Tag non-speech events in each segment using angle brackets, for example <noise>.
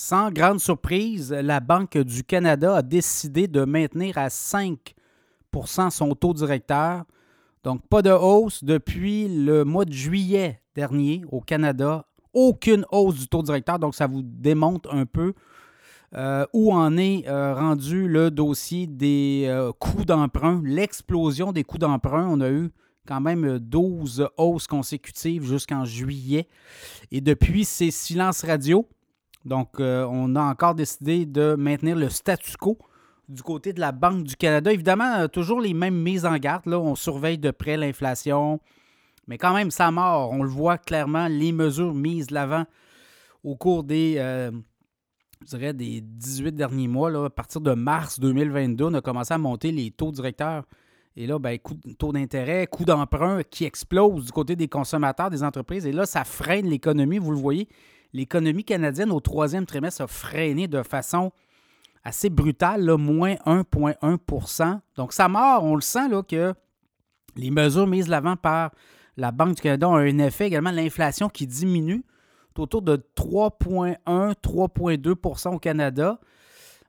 Sans grande surprise, la Banque du Canada a décidé de maintenir à 5% son taux directeur. Donc, pas de hausse depuis le mois de juillet dernier au Canada. Aucune hausse du taux directeur. Donc, ça vous démontre un peu euh, où en est euh, rendu le dossier des euh, coûts d'emprunt, l'explosion des coûts d'emprunt. On a eu quand même 12 hausses consécutives jusqu'en juillet. Et depuis, c'est silence radio. Donc, on a encore décidé de maintenir le statu quo du côté de la Banque du Canada. Évidemment, toujours les mêmes mises en garde. Là, on surveille de près l'inflation. Mais quand même, ça mort. On le voit clairement, les mesures mises de l'avant au cours des, je dirais, des 18 derniers mois, là, à partir de mars 2022, on a commencé à monter les taux directeurs. Et là, ben, taux d'intérêt, coût d'emprunt qui explose du côté des consommateurs, des entreprises. Et là, ça freine l'économie. Vous le voyez, l'économie canadienne au troisième trimestre a freiné de façon assez brutale, là, moins 1,1% Donc, ça mord. On le sent là, que les mesures mises l'avant par la Banque du Canada ont un effet également. L'inflation qui diminue autour de 3,1, 3,2% au Canada.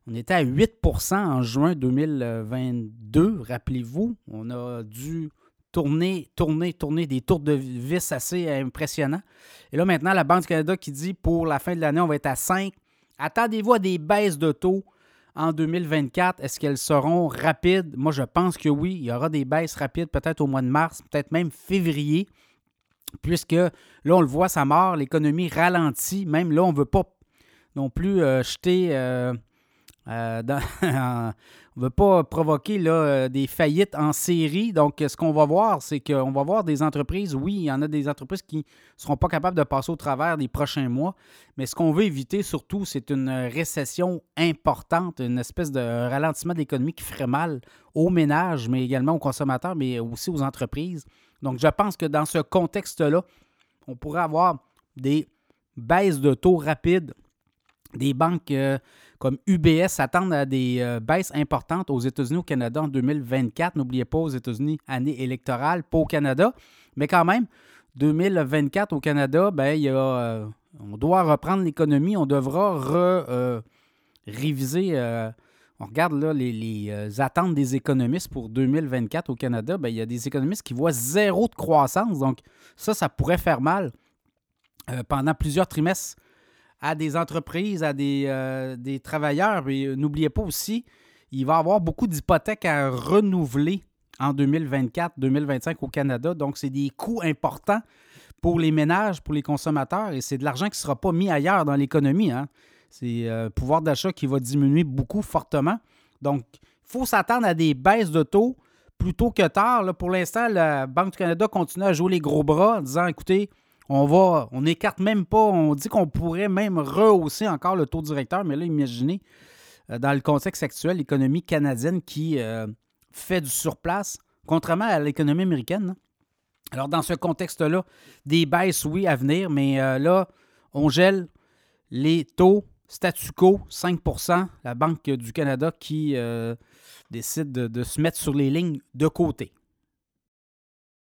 On était à 8% en juin 2022, rappelez-vous. On a dû tourner, tourner, tourner des tours de vis assez impressionnants. Et là, maintenant, la Banque du Canada qui dit pour la fin de l'année, on va être à 5. Attendez-vous à des baisses de taux en 2024. Est-ce qu'elles seront rapides? Moi, je pense que oui. Il y aura des baisses rapides peut-être au mois de mars, peut-être même février puisque là, on le voit, ça mort, l'économie ralentit. Même là, on ne veut pas non plus euh, jeter. Euh, euh, on <laughs> ne veut pas provoquer là, des faillites en série. Donc, ce qu'on va voir, c'est qu'on va voir des entreprises, oui, il y en a des entreprises qui ne seront pas capables de passer au travers des prochains mois, mais ce qu'on veut éviter surtout, c'est une récession importante, une espèce de ralentissement de l'économie qui ferait mal aux ménages, mais également aux consommateurs, mais aussi aux entreprises. Donc, je pense que dans ce contexte-là, on pourrait avoir des baisses de taux rapides. Des banques euh, comme UBS s'attendent à des euh, baisses importantes aux États-Unis, au Canada en 2024. N'oubliez pas, aux États-Unis, année électorale, pas au Canada. Mais quand même, 2024 au Canada, ben, euh, on doit reprendre l'économie, on devra réviser on regarde là, les, euh, attentes des économistes pour 2024 au Canada, bien, il y a des économistes qui voient zéro de croissance. Donc, ça, ça pourrait faire mal euh, pendant plusieurs trimestres à des entreprises, à des, euh, travailleurs. Et n'oubliez pas aussi, il va y avoir beaucoup d'hypothèques à renouveler en 2024-2025 au Canada. Donc, c'est des coûts importants pour les ménages, pour les consommateurs, et c'est de l'argent qui ne sera pas mis ailleurs dans l'économie. Hein. C'est le euh, pouvoir d'achat qui va diminuer beaucoup fortement. Donc, il faut s'attendre à des baisses de taux plutôt que tard. pour l'instant, la Banque du Canada continue à jouer les gros bras en disant écoutez, on va, on n'écarte même pas, on dit qu'on pourrait même rehausser encore le taux directeur, mais là, imaginez, euh, dans le contexte actuel, l'économie canadienne qui euh, fait du surplace, contrairement à l'économie américaine. Hein. Alors, dans ce contexte-là, des baisses, oui, à venir, mais là, on gèle les taux statu quo, 5% la Banque du Canada qui euh, décide de, se mettre sur les lignes de côté.